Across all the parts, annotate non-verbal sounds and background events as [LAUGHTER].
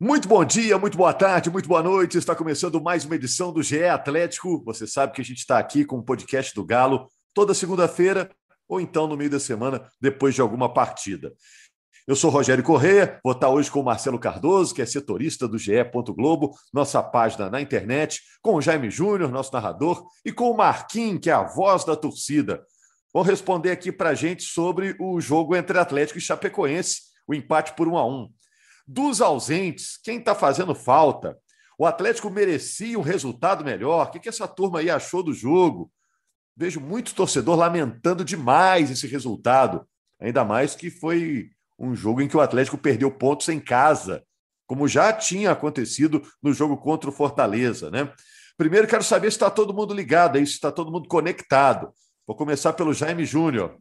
Muito bom dia, muito boa tarde, muito boa noite. Está começando mais uma edição do GE Atlético. Você sabe que a gente está aqui com o podcast do Galo toda segunda-feira ou então no meio da semana, depois de alguma partida. Eu sou Rogério Corrêa, vou estar hoje com o Marcelo Cardoso, que é setorista do GE. Globo, nossa página na internet, com o Jaime Júnior, nosso narrador, e com o Marquinhos, que é a voz da torcida. Vão responder aqui para a gente sobre o jogo entre Atlético e Chapecoense, o empate por um a um. Dos ausentes, quem está fazendo falta? O Atlético merecia um resultado melhor. O que, que essa turma aí achou do jogo? Vejo muito torcedor lamentando demais esse resultado. Ainda mais que foi um jogo em que o Atlético perdeu pontos em casa, como já tinha acontecido no jogo contra o Fortaleza, né? Primeiro, quero saber se está todo mundo ligado aí, se está todo mundo conectado. Vou começar pelo Jaime Júnior.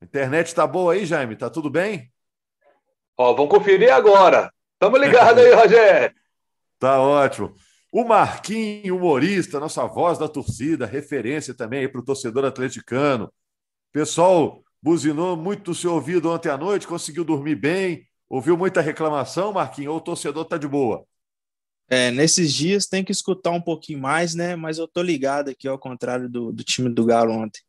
A internet está boa aí, Jaime? Está tudo bem? Ó, vamos conferir agora. Tamo ligado aí, Rogério. [LAUGHS] Tá ótimo. O Marquinhos, humorista, nossa voz da torcida, referência também aí para o torcedor atleticano. Pessoal, buzinou muito do seu ouvido ontem à noite, conseguiu dormir bem, ouviu muita reclamação, Marquinhos, ou o torcedor tá de boa? É, nesses dias tem que escutar um pouquinho mais, né? Mas eu tô ligado aqui, ao contrário do, do time do Galo ontem.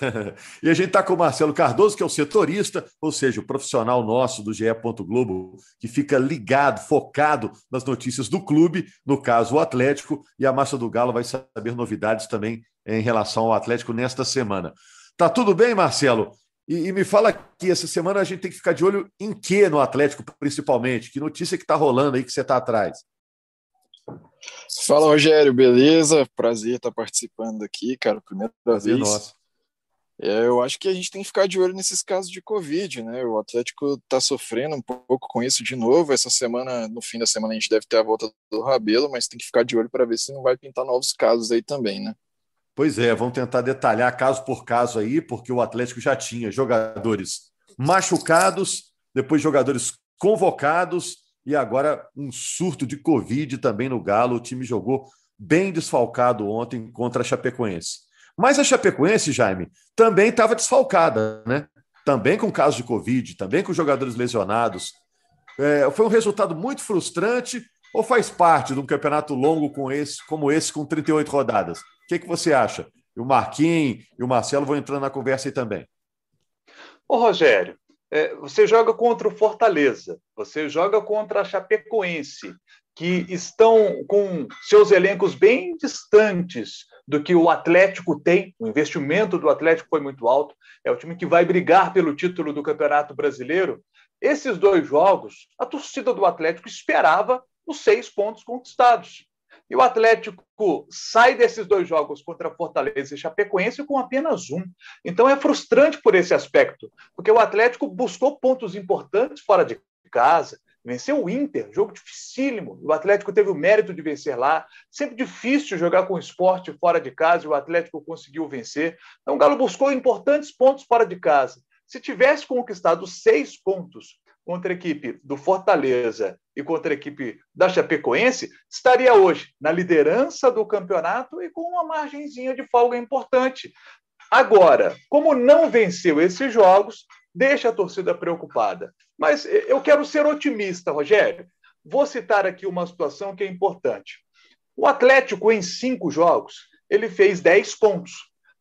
[LAUGHS] e a gente está com o Marcelo Cardoso, que é o setorista, ou seja, o profissional nosso do GE. Globo, que fica ligado, focado nas notícias do clube, no caso o Atlético, e a Massa do Galo vai saber novidades também em relação ao Atlético nesta semana. Tá tudo bem, Marcelo? E, e me fala que essa semana a gente tem que ficar de olho em que no Atlético, principalmente? Que notícia que está rolando aí que você está atrás? Fala, Rogério, beleza? Prazer estar participando aqui, cara, primeira Prazer vez. Nossa. É, eu acho que a gente tem que ficar de olho nesses casos de Covid, né? O Atlético está sofrendo um pouco com isso de novo. Essa semana, no fim da semana, a gente deve ter a volta do Rabelo, mas tem que ficar de olho para ver se não vai pintar novos casos aí também, né? Pois é, vamos tentar detalhar caso por caso aí, porque o Atlético já tinha jogadores machucados, depois jogadores convocados e agora um surto de Covid também no Galo. O time jogou bem desfalcado ontem contra a Chapecoense. Mas a Chapecoense, Jaime, também estava desfalcada, né? Também com casos de Covid, também com jogadores lesionados. É, foi um resultado muito frustrante ou faz parte de um campeonato longo com esse, como esse, com 38 rodadas? O que, que você acha? O Marquinhos e o Marcelo vão entrando na conversa aí também. Ô, Rogério, é, você joga contra o Fortaleza, você joga contra a Chapecoense, que estão com seus elencos bem distantes do que o Atlético tem. O investimento do Atlético foi muito alto. É o time que vai brigar pelo título do Campeonato Brasileiro. Esses dois jogos, a torcida do Atlético esperava os seis pontos conquistados. E o Atlético sai desses dois jogos contra Fortaleza e Chapecoense com apenas um. Então é frustrante por esse aspecto, porque o Atlético buscou pontos importantes fora de casa, Venceu o Inter, jogo dificílimo. O Atlético teve o mérito de vencer lá. Sempre difícil jogar com o esporte fora de casa e o Atlético conseguiu vencer. Então, o Galo buscou importantes pontos fora de casa. Se tivesse conquistado seis pontos contra a equipe do Fortaleza e contra a equipe da Chapecoense, estaria hoje na liderança do campeonato e com uma margenzinha de folga importante. Agora, como não venceu esses jogos, deixa a torcida preocupada. Mas eu quero ser otimista, Rogério. Vou citar aqui uma situação que é importante. O Atlético, em cinco jogos, ele fez 10 pontos.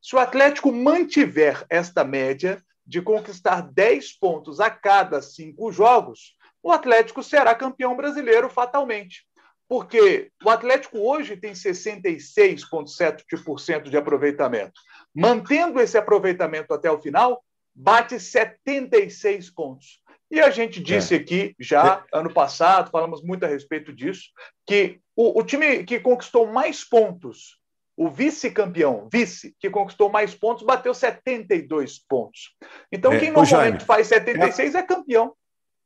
Se o Atlético mantiver esta média de conquistar 10 pontos a cada cinco jogos, o Atlético será campeão brasileiro fatalmente. Porque o Atlético hoje tem 66,7% de aproveitamento. Mantendo esse aproveitamento até o final, bate 76 pontos. E a gente é. disse é. aqui já é. ano passado, falamos muito a respeito disso, que o, o time que conquistou mais pontos, o vice-campeão, vice, que conquistou mais pontos, bateu 72 pontos. Então, é, quem normalmente Jaime, faz 76 é, é campeão.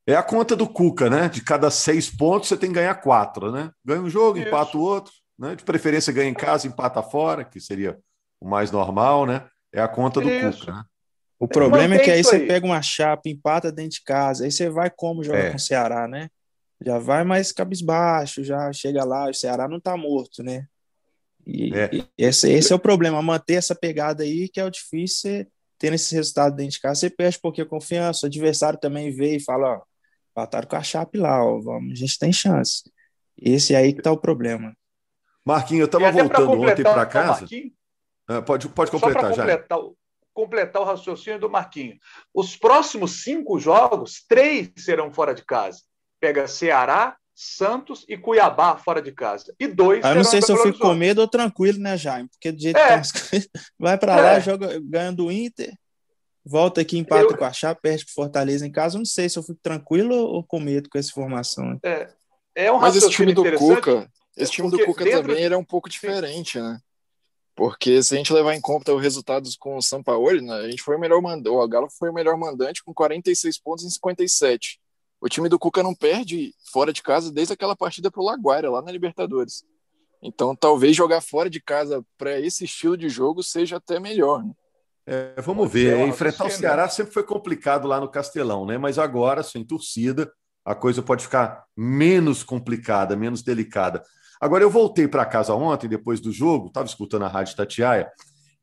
É a conta do Cuca, né? De cada seis pontos, você tem que ganhar quatro, né? Ganha um jogo, Isso. empata o outro, né? De preferência ganha em casa, empata fora, que seria o mais normal, né? É a conta do Isso. Cuca, né? O problema é que aí você aí. pega uma chapa, empata dentro de casa, aí você vai como jogar é. com o Ceará, né? Já vai mais cabisbaixo, já chega lá, o Ceará não tá morto, né? E, é. e esse, esse é o problema, manter essa pegada aí, que é o difícil, tendo esse resultado dentro de casa, você perde um pouquinho a confiança, o adversário também vê e fala, ó, Empataram com a Chape lá, ó. Vamos, a gente tem chance. Esse aí que tá o problema. Marquinhos, eu estava voltando ontem para casa. Ah, pode, pode completar, já. Completar, o raciocínio do Marquinho. Os próximos cinco jogos, três serão fora de casa. Pega Ceará, Santos e Cuiabá fora de casa. E dois. Eu não sei se eu fico com medo ou tranquilo, né, Jaime? Porque do jeito é. que [LAUGHS] vai para lá, é. joga ganhando o Inter, volta aqui, empata eu... com a Chapa, perde para Fortaleza em casa. Eu não sei se eu fico tranquilo ou com medo com essa formação. É, é um Mas esse time do Cuca, esse time do Cuca também ele é um pouco diferente, né? Porque se a gente levar em conta os resultados com o São Paulo, né, a gente foi o melhor mandante, o Galo foi o melhor mandante com 46 pontos em 57. O time do Cuca não perde fora de casa desde aquela partida para o Laguaira, lá na Libertadores. Então, talvez jogar fora de casa para esse estilo de jogo seja até melhor. Né? É, vamos ver. Enfrentar o Ceará sempre foi complicado lá no Castelão, né? Mas agora, sem torcida, a coisa pode ficar menos complicada, menos delicada. Agora, eu voltei para casa ontem, depois do jogo, estava escutando a Rádio Tatiaia,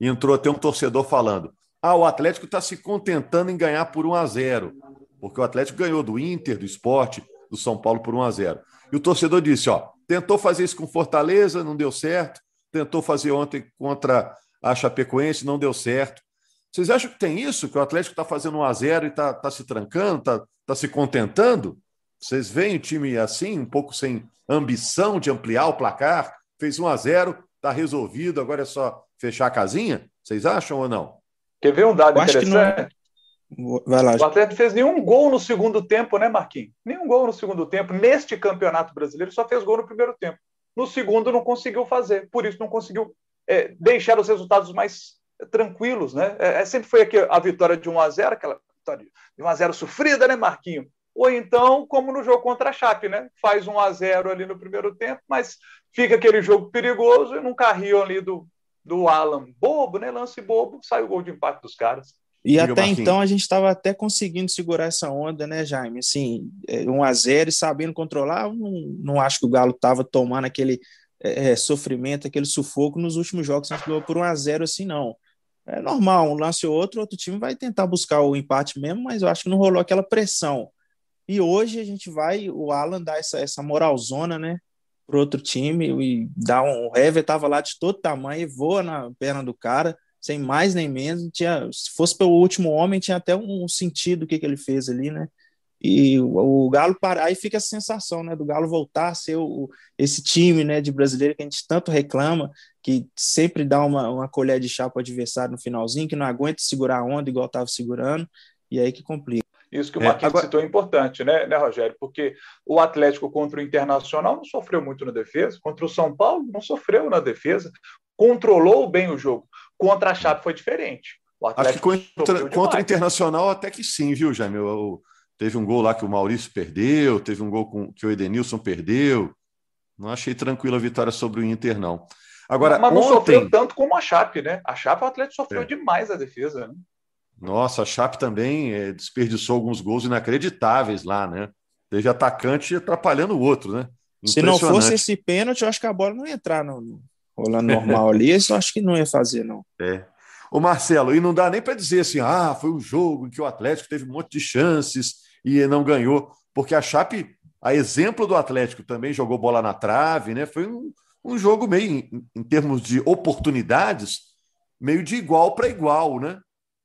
e entrou até um torcedor falando: ah, o Atlético está se contentando em ganhar por 1 a 0 porque o Atlético ganhou do Inter, do esporte, do São Paulo por 1 a 0 E o torcedor disse: ó, tentou fazer isso com Fortaleza, não deu certo, tentou fazer ontem contra a Chapecoense, não deu certo. Vocês acham que tem isso? Que o Atlético está fazendo 1 a 0 e está tá se trancando, está tá se contentando? Vocês veem o time assim, um pouco sem ambição de ampliar o placar? Fez 1 a 0 está resolvido, agora é só fechar a casinha? Vocês acham ou não? Quer ver um dado interessante? Vai lá. O Atlético fez nenhum gol no segundo tempo, né, Marquinhos? Nenhum gol no segundo tempo. Neste campeonato brasileiro, só fez gol no primeiro tempo. No segundo, não conseguiu fazer. Por isso, não conseguiu é, deixar os resultados mais tranquilos, né? É, é sempre foi aqui a vitória de 1 a 0 aquela vitória de 1 a 0 sofrida, né, Marquinho? Ou então, como no jogo contra a Chape, né? Faz 1 a 0 ali no primeiro tempo, mas fica aquele jogo perigoso e num carrinho ali do, do Alan bobo, né? Lance bobo, sai o gol de empate dos caras. E Diga até então a gente estava até conseguindo segurar essa onda, né, Jaime? Assim, 1 é, a 0 e sabendo controlar, não, não acho que o Galo estava tomando aquele é, é, sofrimento, aquele sufoco nos últimos jogos, a gente ganhou por 1 a 0 assim, não. É normal, um lance ou outro, outro time vai tentar buscar o empate mesmo, mas eu acho que não rolou aquela pressão. E hoje a gente vai, o Alan dá essa, essa moralzona, né, pro outro time e dá um. O Hever tava lá de todo tamanho e voa na perna do cara sem mais nem menos. Tinha, se fosse pelo último homem, tinha até um sentido o que, que ele fez ali, né? E o, o Galo para aí fica a sensação, né, do Galo voltar a ser o, esse time, né, de brasileiro que a gente tanto reclama, que sempre dá uma, uma colher de chá para o adversário no finalzinho, que não aguenta segurar a onda igual estava segurando, e aí que complica. Isso que o Marquinhos é, agora... citou é importante, né, né, Rogério? Porque o Atlético contra o Internacional não sofreu muito na defesa, contra o São Paulo não sofreu na defesa, controlou bem o jogo. Contra a Chape foi diferente. Acho que contra, contra o Internacional até que sim, viu, Jaime? Eu, teve um gol lá que o Maurício perdeu, teve um gol com, que o Edenilson perdeu. Não achei tranquila a vitória sobre o Inter, não. Agora, Mas não ontem... sofreu tanto como a Chape, né? A Chape, o Atlético sofreu é. demais a defesa, né? Nossa, a Chape também é, desperdiçou alguns gols inacreditáveis lá, né? Teve atacante atrapalhando o outro, né? Se não fosse esse pênalti, eu acho que a bola não ia entrar no, rolando normal ali, isso eu acho que não ia fazer, não. É. O Marcelo, e não dá nem para dizer assim, ah, foi um jogo em que o Atlético teve um monte de chances e não ganhou, porque a Chape, a exemplo do Atlético, também jogou bola na trave, né? Foi um, um jogo meio, em, em termos de oportunidades, meio de igual para igual, né?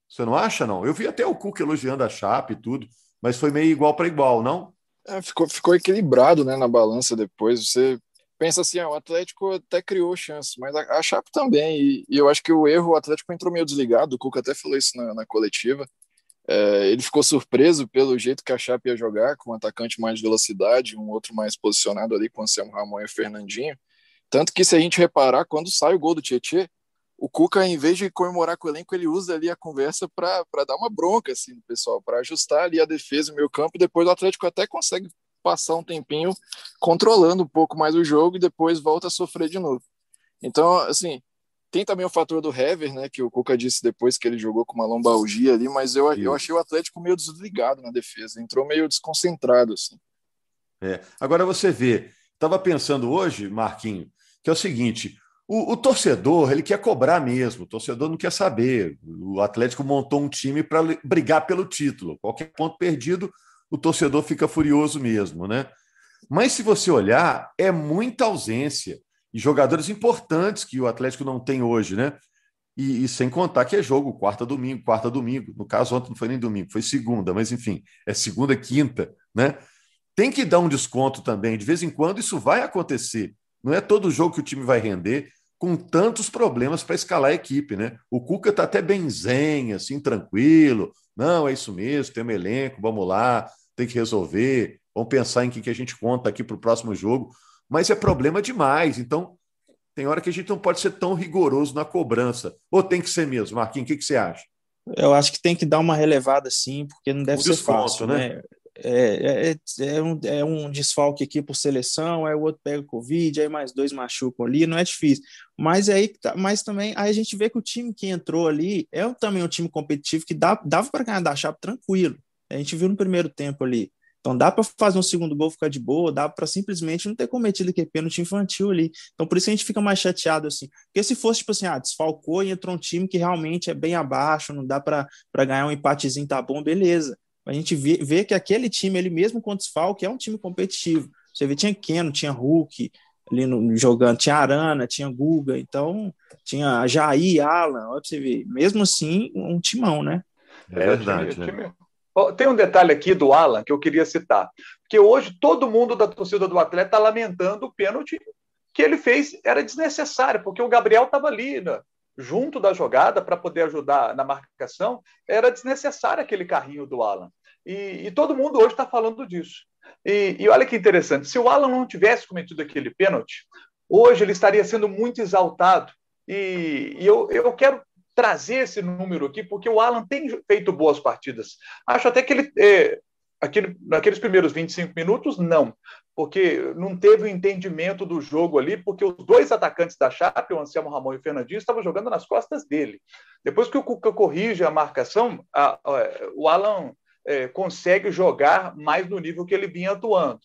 Você não acha, não? Eu vi até o Cuca elogiando a Chape e tudo, mas foi meio igual para igual, não? É, ficou, ficou equilibrado né, na balança depois. Você pensa assim, ah, o Atlético até criou chance, mas a, a Chape também. E, e, eu acho que o erro, o Atlético entrou meio desligado, o Cuca até falou isso na, na coletiva. É, ele ficou surpreso pelo jeito que a Chape ia jogar, com um atacante mais de velocidade, um outro mais posicionado ali com o Anselmo Ramon e o Fernandinho. Tanto que, se a gente reparar, quando sai o gol do Tietê, o Cuca, em vez de comemorar com o elenco, ele usa ali a conversa para dar uma bronca, assim, pessoal, para ajustar ali a defesa, o meio campo, e depois o Atlético até consegue passar um tempinho controlando um pouco mais o jogo e depois volta a sofrer de novo. Então, assim, tem também o fator do Hever, né, que o Cuca disse depois que ele jogou com uma lombalgia ali, mas eu, eu achei o Atlético meio desligado na defesa, entrou meio desconcentrado, assim. É. Agora você vê, estava pensando hoje, Marquinho, que é o seguinte, o, o, torcedor, ele quer cobrar mesmo, o torcedor não quer saber. O Atlético montou um time para brigar pelo título. Qualquer ponto perdido, o torcedor fica furioso mesmo, né? Mas se você olhar, é muita ausência e jogadores importantes que o Atlético não tem hoje, né? E, e, sem contar que é jogo quarta domingo, quarta domingo. No caso, ontem não foi nem domingo, foi segunda, mas enfim, é segunda, quinta, né? Tem que dar um desconto também. De vez em quando isso vai acontecer. Não é todo jogo que o time vai render com tantos problemas para escalar a equipe, né? O Cuca está até bem zen, assim, tranquilo. Não, é isso mesmo, tem um elenco, vamos lá, tem que resolver, vamos pensar em que, que a gente conta aqui para o próximo jogo. Mas é problema demais. Então, tem hora que a gente não pode ser tão rigoroso na cobrança. Ou tem que ser mesmo, Marquinhos? O que, que você acha? Eu acho que tem que dar uma relevada sim, porque não deve o ser desconto, fácil, né? né? É, é, é, um, é um desfalque aqui por seleção, aí o outro pega Covid, aí mais dois machucam ali, não é difícil. Mas aí tá, mas também aí a gente vê que o time que entrou ali é também um time competitivo que dá, dava para ganhar da chapa tranquilo. A gente viu no primeiro tempo ali. Então dá para fazer um segundo gol ficar de boa, dá para simplesmente não ter cometido aquele pênalti infantil ali. Então por isso a gente fica mais chateado assim. Porque se fosse tipo assim, ah, desfalcou e entrou um time que realmente é bem abaixo, não dá para ganhar um empatezinho, tá bom, beleza. A gente vê, vê que aquele time, ele mesmo com desfalque, é um time competitivo. Você vê, tinha Keno, tinha Hulk ali no, jogando, tinha Arana, tinha Guga, então tinha Jair, Alan, olha pra você ver. Mesmo assim, um timão, né? É verdade. É, time, tem um detalhe aqui do Alan que eu queria citar, porque hoje todo mundo da torcida do Atlético está lamentando o pênalti que ele fez, era desnecessário, porque o Gabriel estava ali, né, junto da jogada para poder ajudar na marcação, era desnecessário aquele carrinho do Alan. E, e todo mundo hoje está falando disso. E, e olha que interessante, se o Alan não tivesse cometido aquele pênalti, hoje ele estaria sendo muito exaltado. E, e eu, eu quero trazer esse número aqui, porque o Alan tem feito boas partidas. Acho até que ele, é, aquele, naqueles primeiros 25 minutos, não, porque não teve o entendimento do jogo ali, porque os dois atacantes da Chape, o Anselmo Ramon e o Fernandinho, estavam jogando nas costas dele. Depois que o Cuca corrige a marcação, a, a, o Alan é, consegue jogar mais no nível que ele vinha atuando.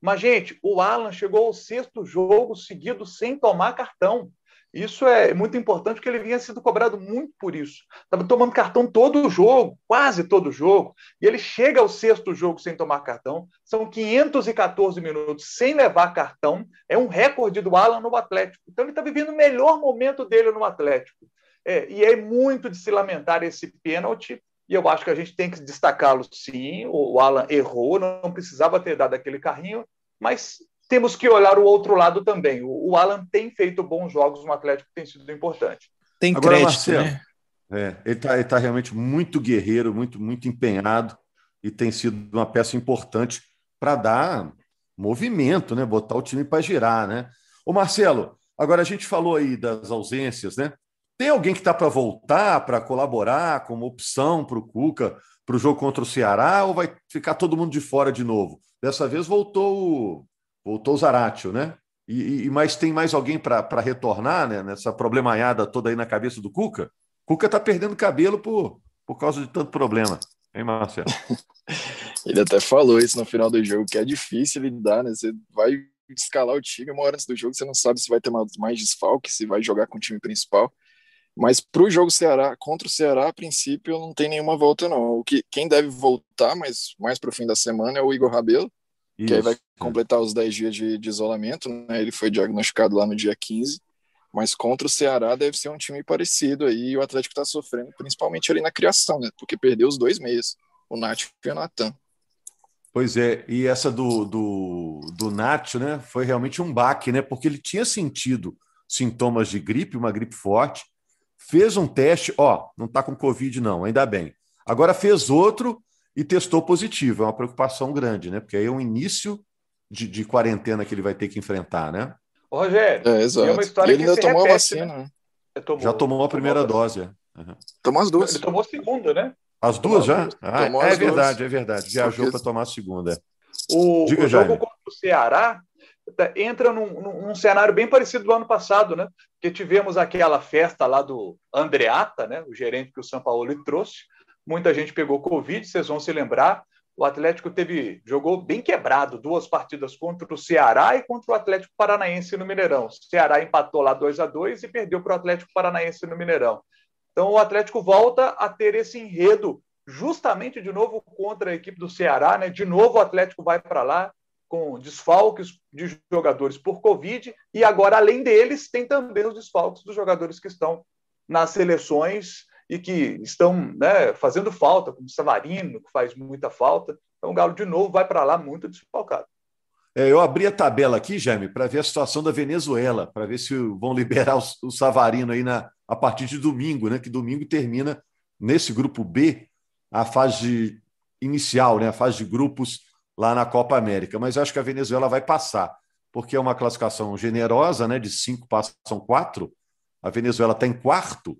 Mas, gente, o Alan chegou ao sexto jogo seguido sem tomar cartão. Isso é muito importante porque ele vinha sendo cobrado muito por isso. Estava tomando cartão todo o jogo, quase todo o jogo, e ele chega ao sexto jogo sem tomar cartão. São 514 minutos sem levar cartão. É um recorde do Alan no Atlético. Então ele está vivendo o melhor momento dele no Atlético. É, e é muito de se lamentar esse pênalti. E eu acho que a gente tem que destacá-lo sim. O Alan errou, não precisava ter dado aquele carrinho, mas temos que olhar o outro lado também. O, o Alan tem feito bons jogos no Atlético, tem sido importante. Tem Agora, crédito, Marcelo, né? É, ele está tá realmente muito guerreiro, muito, muito empenhado e tem sido uma peça importante para dar movimento, né? Botar o time para girar, né? Ô Marcelo, agora a gente falou aí das ausências, né? Tem alguém que está para voltar, para colaborar como opção para o Cuca para o jogo contra o Ceará ou vai ficar todo mundo de fora de novo? Dessa vez voltou voltou o Zaratio, né? E, e, mas tem mais alguém para retornar né, nessa problemaiada toda aí na cabeça do Cuca? Cuca está perdendo cabelo por, por causa de tanto problema. Hein, Marcelo? [LAUGHS] ele até falou isso no final do jogo, que é difícil lidar, né? Você vai escalar o time uma hora antes do jogo, você não sabe se vai ter mais desfalque, se vai jogar com o time principal. Mas para o jogo Ceará, contra o Ceará, a princípio, não tem nenhuma volta, não. O que, quem deve voltar mais, mais para o fim da semana é o Igor Rabelo, isso. que aí vai completar os 10 dias de, de isolamento, né? Ele foi diagnosticado lá no dia 15, mas contra o Ceará deve ser um time parecido aí, e o Atlético está sofrendo, principalmente ali na criação, né? Porque perdeu os dois meias, o Nath e o Natan. Pois é, e essa do, do, do Nacho, né? Foi realmente um baque, né? Porque ele tinha sentido sintomas de gripe, uma gripe forte, fez um teste, ó, não está com Covid, não, ainda bem. Agora fez outro e testou positivo. É uma preocupação grande, né? Porque aí é um início de, de quarentena que ele vai ter que enfrentar, né? Ô, Rogério, é, exato. uma história ele ainda tomou repete, a vacina. Né? né? Tomou, Já tomou a primeira tomou dose. Uhum. Tomou as duas. Ele tomou a segunda, né? As duas já? Ah, é as verdade, duas. é verdade. Viajou para tomar a segunda. O, Diga, o jogo contra o Ceará entra num, num, cenário bem parecido do ano passado, né? Porque tivemos aquela festa lá do Andreata, né? O gerente que o São Paulo trouxe, muita gente pegou Covid, vocês vão se lembrar. O Atlético teve jogou bem quebrado duas partidas contra o Ceará e contra o Atlético Paranaense no Mineirão. O Ceará empatou lá 2 a 2 e perdeu para o Atlético Paranaense no Mineirão. Então o Atlético volta a ter esse enredo justamente de novo contra a equipe do Ceará, né? De novo o Atlético vai para lá com desfalques de jogadores por Covid, e agora, além deles, tem também os desfalques dos jogadores que estão nas seleções e que estão né, fazendo falta, como Savarino, que faz muita falta. Então o Galo, de novo, vai para lá muito desfalcado. É, eu abri a tabela aqui, Jaime, para ver a situação da Venezuela, para ver se vão liberar o, o Savarino aí na, a partir de domingo, né? Que domingo termina nesse grupo B a fase inicial, né? A fase de grupos lá na Copa América. Mas eu acho que a Venezuela vai passar, porque é uma classificação generosa, né? De cinco passam quatro. A Venezuela está em quarto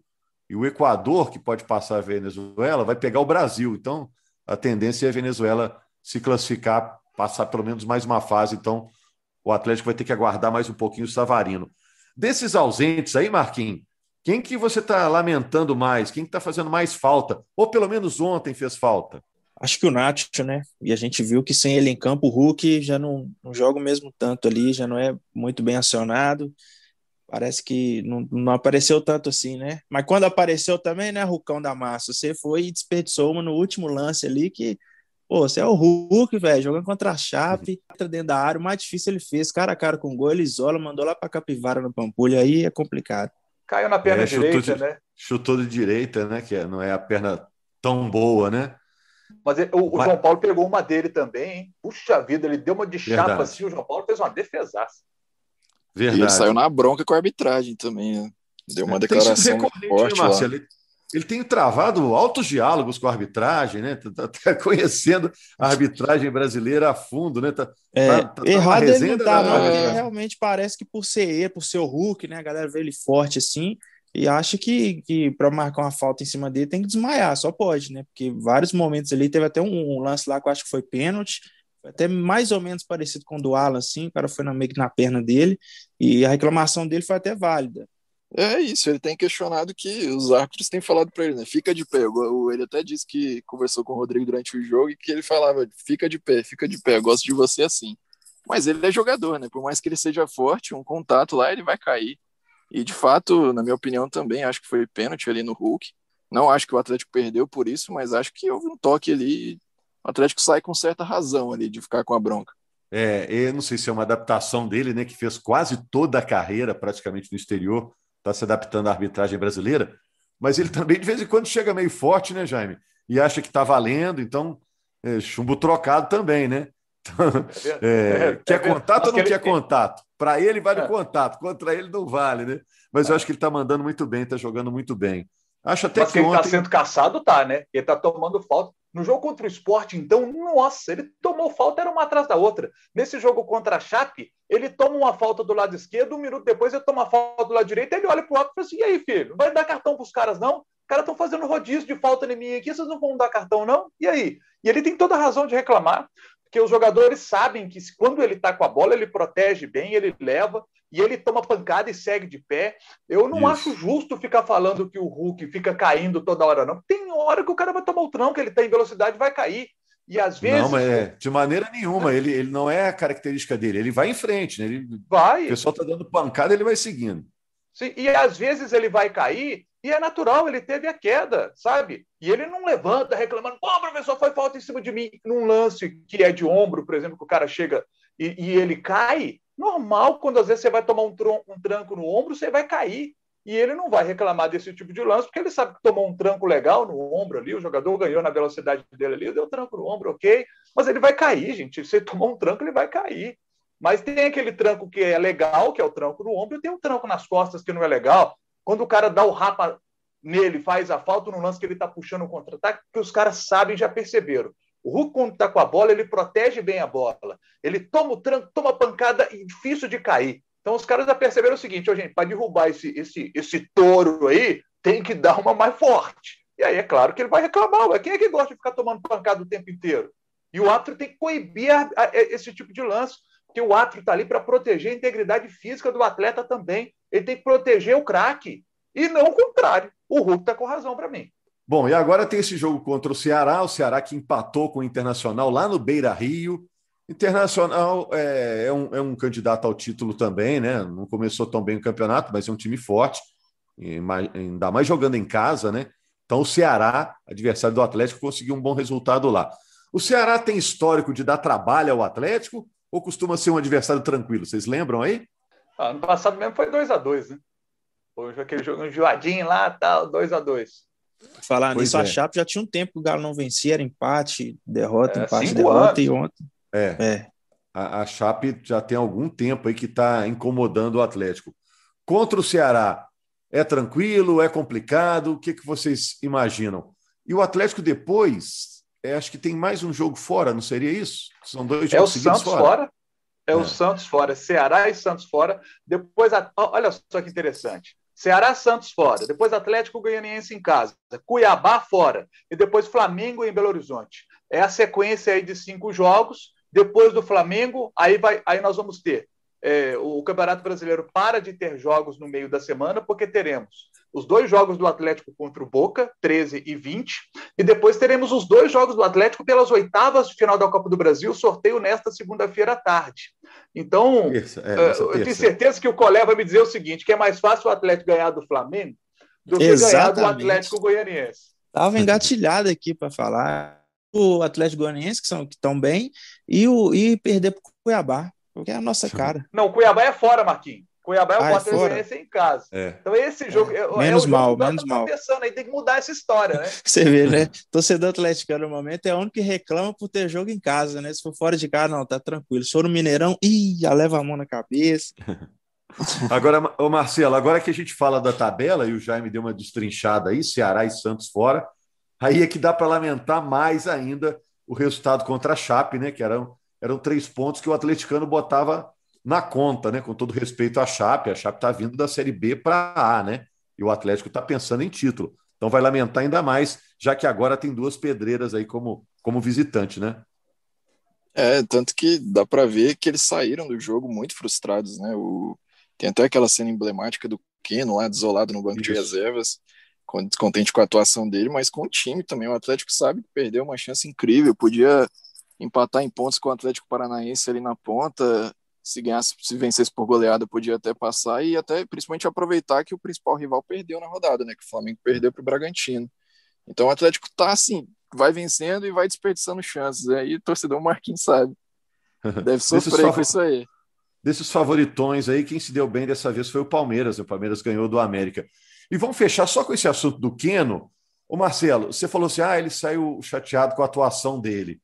e o Equador, que pode passar a Venezuela, vai pegar o Brasil. Então, a tendência é a Venezuela se classificar passar pelo menos mais uma fase. Então, o Atlético vai ter que aguardar mais um pouquinho o Savarino. Desses ausentes aí, Marquinhos, quem que você está lamentando mais? Quem está fazendo mais falta? Ou pelo menos ontem fez falta? Acho que o Nacho, né? E a gente viu que sem ele em campo, o Hulk já não, não joga o mesmo tanto ali, já não é muito bem acionado. Parece que não, não apareceu tanto assim, né? Mas quando apareceu também, né, Rucão da Massa? Você foi e desperdiçou uma no último lance ali que Pô, você é o Hulk, velho, jogando contra a Chape, entra dentro da área, o mais difícil ele fez, cara a cara com o gol, ele isola, mandou lá pra Capivara no Pampulha, aí é complicado. Caiu na perna é, direita, de, né? Chutou de direita, né? Que é, não é a perna tão boa, né? Mas o, o. João Paulo pegou uma dele também, hein? Puxa vida, ele deu uma de chapa Verdade. assim, o João Paulo fez uma defesaça. Verdade. E ele saiu na bronca com a arbitragem também, né? Deu uma é, declaração forte. Marcelo? Ele, ele tem travado altos diálogos com a arbitragem, né? Tá, tá, tá [LAUGHS] conhecendo a arbitragem brasileira a fundo, né? Tá, é, tá, tá, tá errado ele não tá, não, porque realmente parece que por ser E, por ser o Hulk, né? A galera vê ele forte assim e acha que, que para marcar uma falta em cima dele tem que desmaiar, só pode, né? Porque vários momentos ali teve até um, um lance lá que eu acho que foi pênalti, até mais ou menos parecido com o do Alan, assim, o cara foi na, meio que na perna dele, e a reclamação dele foi até válida. É isso, ele tem questionado que os árbitros têm falado para ele, né? Fica de pé. Ele até disse que conversou com o Rodrigo durante o jogo e que ele falava: fica de pé, fica de pé, gosto de você assim. Mas ele é jogador, né? Por mais que ele seja forte, um contato lá ele vai cair. E de fato, na minha opinião também, acho que foi pênalti ali no Hulk. Não acho que o Atlético perdeu por isso, mas acho que houve um toque ali. O Atlético sai com certa razão ali de ficar com a bronca. É, eu não sei se é uma adaptação dele, né? Que fez quase toda a carreira praticamente no exterior está se adaptando à arbitragem brasileira, mas ele também de vez em quando chega meio forte, né, Jaime? E acha que está valendo, então é, chumbo trocado também, né? Então, é, é, quer contato ou não quer contato? Para ele vale o é. contato, contra ele não vale, né? Mas eu acho que ele está mandando muito bem, está jogando muito bem. Acho até Mas que, que ele está sendo caçado, tá, né? Ele está tomando falta. No jogo contra o esporte, então, nossa, ele tomou falta, era uma atrás da outra. Nesse jogo contra a Chape, ele toma uma falta do lado esquerdo, um minuto depois ele toma uma falta do lado direito, ele olha para o lado e fala assim: e aí, filho, não vai dar cartão para os caras, não? Os caras estão fazendo rodízio de falta em mim aqui, vocês não vão dar cartão, não? E aí? E ele tem toda a razão de reclamar, porque os jogadores sabem que quando ele está com a bola, ele protege bem, ele leva, e ele toma pancada e segue de pé. Eu não Isso. acho justo ficar falando que o Hulk fica caindo toda hora, não. Tem hora que o cara vai tomar o tranco, ele está em velocidade vai cair. E às vezes. Não, mas é, de maneira nenhuma. Ele, ele não é a característica dele. Ele vai em frente, né? Ele, vai. O pessoal está dando pancada, ele vai seguindo. Sim, e às vezes ele vai cair e é natural, ele teve a queda, sabe? E ele não levanta reclamando, pô, professor, foi falta em cima de mim. Num lance que é de ombro, por exemplo, que o cara chega e, e ele cai, normal, quando às vezes você vai tomar um, tron, um tranco no ombro, você vai cair. E ele não vai reclamar desse tipo de lance, porque ele sabe que tomou um tranco legal no ombro ali, o jogador ganhou na velocidade dele ali, deu tranco no ombro, ok. Mas ele vai cair, gente. Se ele um tranco, ele vai cair. Mas tem aquele tranco que é legal, que é o tranco no ombro, e tem um tranco nas costas que não é legal. Quando o cara dá o rapa nele, faz a falta no lance que ele está puxando o contra-ataque, que os caras sabem, já perceberam. O Hulk, quando está com a bola, ele protege bem a bola. Ele toma o tranco, toma pancada e difícil de cair. Então os caras já perceberam o seguinte, oh, gente, para derrubar esse, esse, esse touro aí, tem que dar uma mais forte. E aí é claro que ele vai reclamar. Mas quem é que gosta de ficar tomando pancada o tempo inteiro? E o árbitro tem que coibir a, a, a, esse tipo de lance, porque o árbitro está ali para proteger a integridade física do atleta também. Ele tem que proteger o craque. E não o contrário. O Hulk está com razão para mim. Bom, e agora tem esse jogo contra o Ceará, o Ceará que empatou com o Internacional lá no Beira Rio. Internacional é, é, um, é um candidato ao título também, né? Não começou tão bem o campeonato, mas é um time forte, mais, ainda mais jogando em casa, né? Então, o Ceará, adversário do Atlético, conseguiu um bom resultado lá. O Ceará tem histórico de dar trabalho ao Atlético ou costuma ser um adversário tranquilo? Vocês lembram aí? Ah, ano passado mesmo foi 2 a 2 né? Foi aquele jogo enjoadinho lá, tal, 2 a 2 Falar pois nisso, é. a Chape já tinha um tempo que o Galo não vencia, era empate, derrota, é, empate, derrota anos. e ontem. É. é. A, a Chape já tem algum tempo aí que está incomodando o Atlético. Contra o Ceará, é tranquilo, é complicado? O que, que vocês imaginam? E o Atlético depois, é, acho que tem mais um jogo fora, não seria isso? São dois é jogos é o Santos fora. fora. É, é, o Santos fora, Ceará e Santos fora. Depois, olha só que interessante. Ceará, Santos fora, depois Atlético Goianiense em casa, Cuiabá fora e depois Flamengo em Belo Horizonte. É a sequência aí de cinco jogos. Depois do Flamengo, aí, vai, aí nós vamos ter é, o Campeonato Brasileiro para de ter jogos no meio da semana, porque teremos os dois jogos do Atlético contra o Boca, 13 e 20, e depois teremos os dois jogos do Atlético pelas oitavas de final da Copa do Brasil, sorteio nesta segunda-feira à tarde. Então, terça, é, uh, eu tenho certeza que o Colé vai me dizer o seguinte, que é mais fácil o Atlético ganhar do Flamengo do que Exatamente. ganhar do Atlético Goianiense. Estava engatilhado aqui para falar o Atlético Goianiense, que são que estão bem, e, o, e perder para o Cuiabá, porque é a nossa cara. Não, Cuiabá é fora, Marquinhos. Cuiabá é o ah, Atlético é em casa. É. Então esse jogo é, é menos é mal, menos tá mal. Pensando aí tem que mudar essa história, né? [LAUGHS] Você vê, né? Torcedor atleticano no momento é o único que reclama por ter jogo em casa, né? Se for fora de casa, não, tá tranquilo. Se for no Mineirão, ih, já leva a mão na cabeça. [LAUGHS] agora, ô Marcelo, agora que a gente fala da tabela e o Jaime deu uma destrinchada aí, Ceará e Santos fora, aí é que dá para lamentar mais ainda o resultado contra a Chape, né? Que eram, eram três pontos que o atleticano botava na conta, né? Com todo respeito à Chape, a Chape está vindo da Série B para A, né? E o Atlético está pensando em título. Então vai lamentar ainda mais, já que agora tem duas pedreiras aí como, como visitante, né? É, tanto que dá para ver que eles saíram do jogo muito frustrados, né? O... Tem até aquela cena emblemática do Keno lá, desolado no banco Isso. de reservas, contente com a atuação dele, mas com o time também. O Atlético sabe que perdeu uma chance incrível, podia empatar em pontos com o Atlético Paranaense ali na ponta, se ganhasse, se vencesse por goleada, podia até passar e até principalmente aproveitar que o principal rival perdeu na rodada, né? Que o Flamengo perdeu para o Bragantino. Então o Atlético tá assim, vai vencendo e vai desperdiçando chances. Aí né? o torcedor Marquinhos sabe. [LAUGHS] Deve sofrer com isso aí. Desses favoritões aí, quem se deu bem dessa vez foi o Palmeiras. Né? O Palmeiras ganhou do América. E vamos fechar só com esse assunto do Queno. Ô Marcelo, você falou assim: ah, ele saiu chateado com a atuação dele.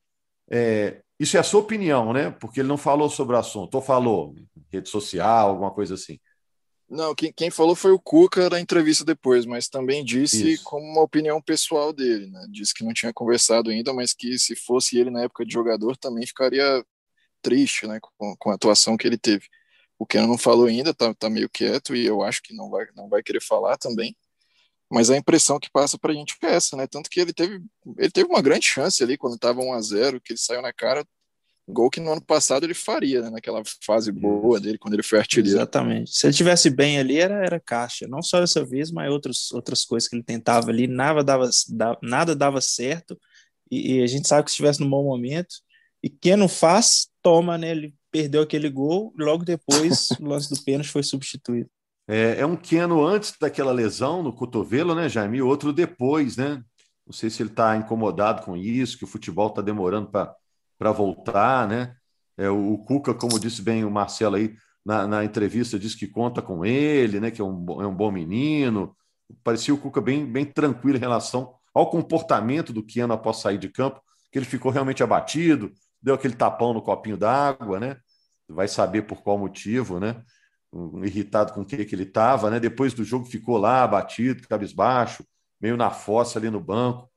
É, isso é a sua opinião, né? Porque ele não falou sobre o assunto, ou falou rede social, alguma coisa assim. Não, quem, quem falou foi o Cuca na entrevista depois, mas também disse Isso. como uma opinião pessoal dele, né? Disse que não tinha conversado ainda, mas que se fosse ele na época de jogador também ficaria triste, né? Com, com a atuação que ele teve. O Ken não falou ainda, tá, tá meio quieto e eu acho que não vai, não vai querer falar também. Mas a impressão que passa para a gente é essa, né? Tanto que ele teve, ele teve uma grande chance ali quando estava 1 a 0 que ele saiu na cara, gol que no ano passado ele faria, né? Naquela fase boa dele, quando ele foi artilheiro. Exatamente. Se ele tivesse bem ali, era, era caixa. Não só dessa vez, mas outros, outras coisas que ele tentava ali, nada dava, nada dava certo. E, e a gente sabe que se estivesse no bom momento. E quem não faz, toma, né? Ele perdeu aquele gol, logo depois [LAUGHS] o lance do pênalti foi substituído. É, é um Keno antes daquela lesão no cotovelo, né, Jaime? E outro depois, né? Não sei se ele está incomodado com isso, que o futebol está demorando para voltar, né? É, o, Cuca, como disse bem o Marcelo aí na, na, entrevista, disse que conta com ele, né? Que é um, é um bom menino. Parecia o Cuca bem, bem tranquilo em relação ao comportamento do Keno após sair de campo, que ele ficou realmente abatido, deu aquele tapão no copinho d'água, né? Vai saber por qual motivo, né? Irritado com o que, que ele estava, né? Depois do jogo ficou lá, batido, cabisbaixo, meio na fossa ali no banco.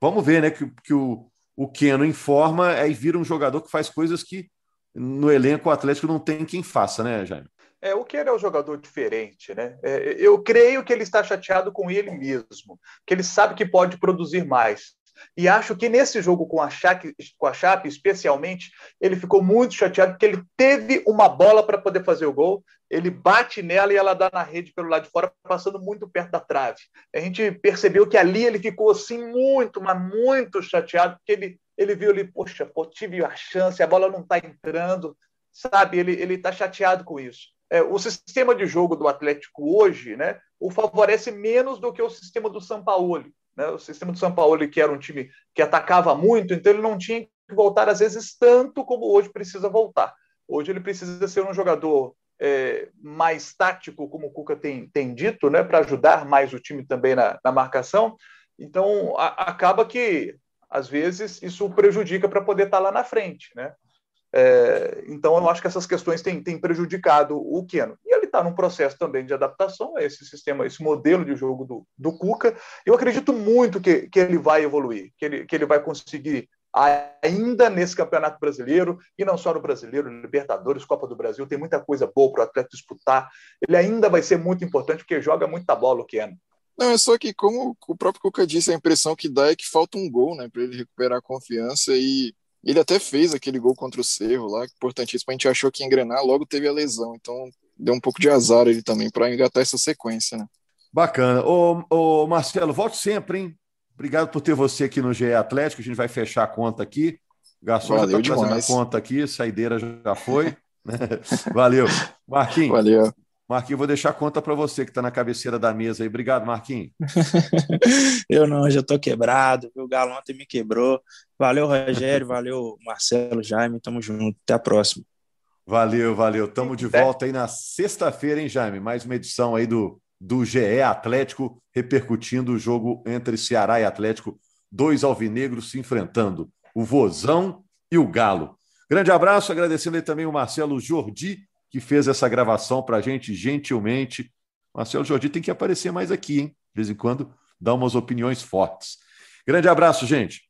Vamos ver, né? Que, que o, o Keno informa aí vira um jogador que faz coisas que no elenco Atlético não tem quem faça, né, Jaime? É, o Keno é um jogador diferente, né? É, eu creio que ele está chateado com ele mesmo, que ele sabe que pode produzir mais. E acho que nesse jogo com a, Chape, com a Chape, especialmente, ele ficou muito chateado porque ele teve uma bola para poder fazer o gol, ele bate nela e ela dá na rede pelo lado de fora, passando muito perto da trave. A gente percebeu que ali ele ficou assim muito, mas muito chateado, porque ele, ele viu ali, poxa, pô, tive a chance, a bola não está entrando, sabe? Ele está chateado com isso. É, o sistema de jogo do Atlético hoje, né, o favorece menos do que o sistema do São Paulo Né? O sistema do São Paulo, que era um time que atacava muito, então ele não tinha que voltar, às vezes, tanto como hoje precisa voltar. Hoje ele precisa ser um jogador é, mais tático, como o Cuca tem, tem dito, né, para ajudar mais o time também na, na marcação. Então, a, acaba que, às vezes, isso prejudica para poder estar tá lá na frente. Né? É, então, eu acho que essas questões têm, têm prejudicado o Keno. E está num processo também de adaptação a esse sistema, esse modelo de jogo do, do Cuca. Eu acredito muito que, que ele vai evoluir, que ele, que ele vai conseguir ainda nesse Campeonato Brasileiro, e não só no Brasileiro, Libertadores, Copa do Brasil, tem muita coisa boa para o atleta disputar. Ele ainda vai ser muito importante, porque joga muita bola o Keno. Não, é só que, como o próprio Cuca disse, a impressão que dá é que falta um gol, né, para ele recuperar a confiança e ele até fez aquele gol contra o Cerro lá, importantíssimo. A gente achou que ia engrenar, logo teve a lesão, então deu um pouco de azar ele também para engatar essa sequência, né? Bacana. Ô, ô, Marcelo, volte sempre, hein? Obrigado por ter você aqui no GE Atlético. A gente vai fechar a conta aqui. O garçom Valeu já está fazendo a conta aqui, saideira já foi. [LAUGHS] Né? Valeu. Marquinhos. Valeu. Marquinhos, vou deixar a conta para você que está na cabeceira da mesa aí. Obrigado, Marquinhos. [LAUGHS] eu não, já estou quebrado. O Galo ontem me quebrou. Valeu, Rogério. [LAUGHS] valeu, Marcelo, Jaime. Tamo junto. Até a próxima. Valeu, valeu. Tamo de volta aí na sexta-feira, hein, Jaime? Mais uma edição aí do do GE Atlético, repercutindo o jogo entre Ceará e Atlético, dois alvinegros se enfrentando, o Vozão e o Galo. Grande abraço, agradecendo aí também o Marcelo Jordi, que fez essa gravação para a gente gentilmente. Marcelo Jordi tem que aparecer mais aqui, hein? De vez em quando dá umas opiniões fortes. Grande abraço, gente.